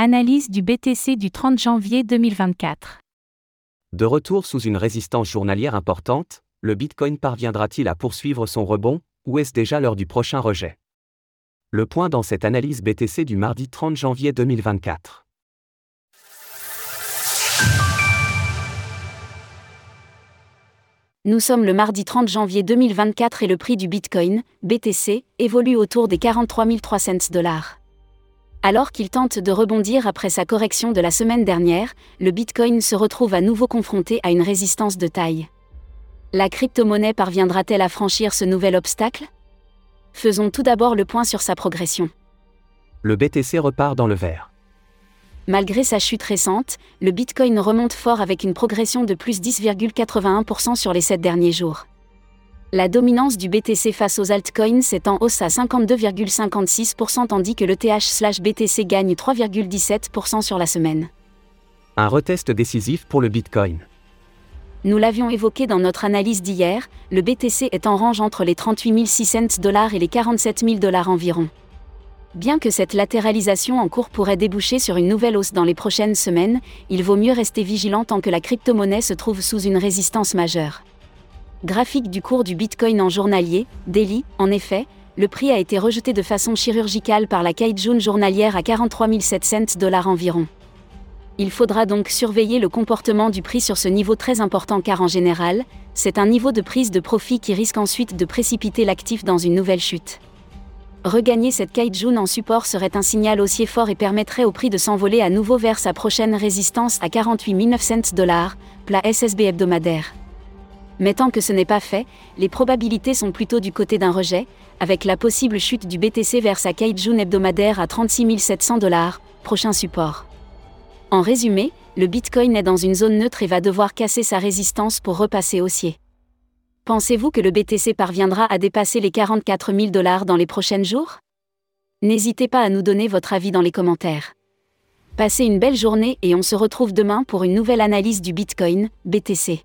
Analyse du BTC du 30 janvier 2024. De retour sous une résistance journalière importante, le Bitcoin parviendra-t-il à poursuivre son rebond, ou est-ce déjà l'heure du prochain rejet? Le point dans cette analyse BTC du mardi 30 janvier 2024. Nous sommes le mardi 30 janvier 2024 et le prix du Bitcoin, BTC, évolue autour des 43 300 dollars. Alors qu'il tente de rebondir après sa correction de la semaine dernière, le Bitcoin se retrouve à nouveau confronté à une résistance de taille. La crypto-monnaie parviendra-t-elle à franchir ce nouvel obstacle? Faisons tout d'abord le point sur sa progression. Le BTC repart dans le vert. Malgré sa chute récente, le Bitcoin remonte fort avec une progression de plus 10,81% sur les 7 derniers jours. La dominance du BTC face aux altcoins est en hausse à 52,56% tandis que le TH/BTC gagne 3,17% sur la semaine. Un retest décisif pour le Bitcoin. Nous l'avions évoqué dans notre analyse d'hier, le BTC est en range entre les 38 600 dollars et les 47 000 dollars environ. Bien que cette latéralisation en cours pourrait déboucher sur une nouvelle hausse dans les prochaines semaines, il vaut mieux rester vigilant tant que la crypto-monnaie se trouve sous une résistance majeure. Graphique du cours du Bitcoin en journalier, daily, en effet, le prix a été rejeté de façon chirurgicale par la Kaijun journalière à 43 700 dollars environ. Il faudra donc surveiller le comportement du prix sur ce niveau très important car en général, c'est un niveau de prise de profit qui risque ensuite de précipiter l'actif dans une nouvelle chute. Regagner cette Kaijun en support serait un signal haussier fort et permettrait au prix de s'envoler à nouveau vers sa prochaine résistance à 48 900 dollars, plat SSB hebdomadaire. Mais tant que ce n'est pas fait, les probabilités sont plutôt du côté d'un rejet, avec la possible chute du BTC vers sa Kaijun hebdomadaire à 36 700 dollars, prochain support. En résumé, le Bitcoin est dans une zone neutre et va devoir casser sa résistance pour repasser haussier. Pensez-vous que le BTC parviendra à dépasser les 44 000 dollars dans les prochains jours? N'hésitez pas à nous donner votre avis dans les commentaires. Passez une belle journée et on se retrouve demain pour une nouvelle analyse du Bitcoin, BTC.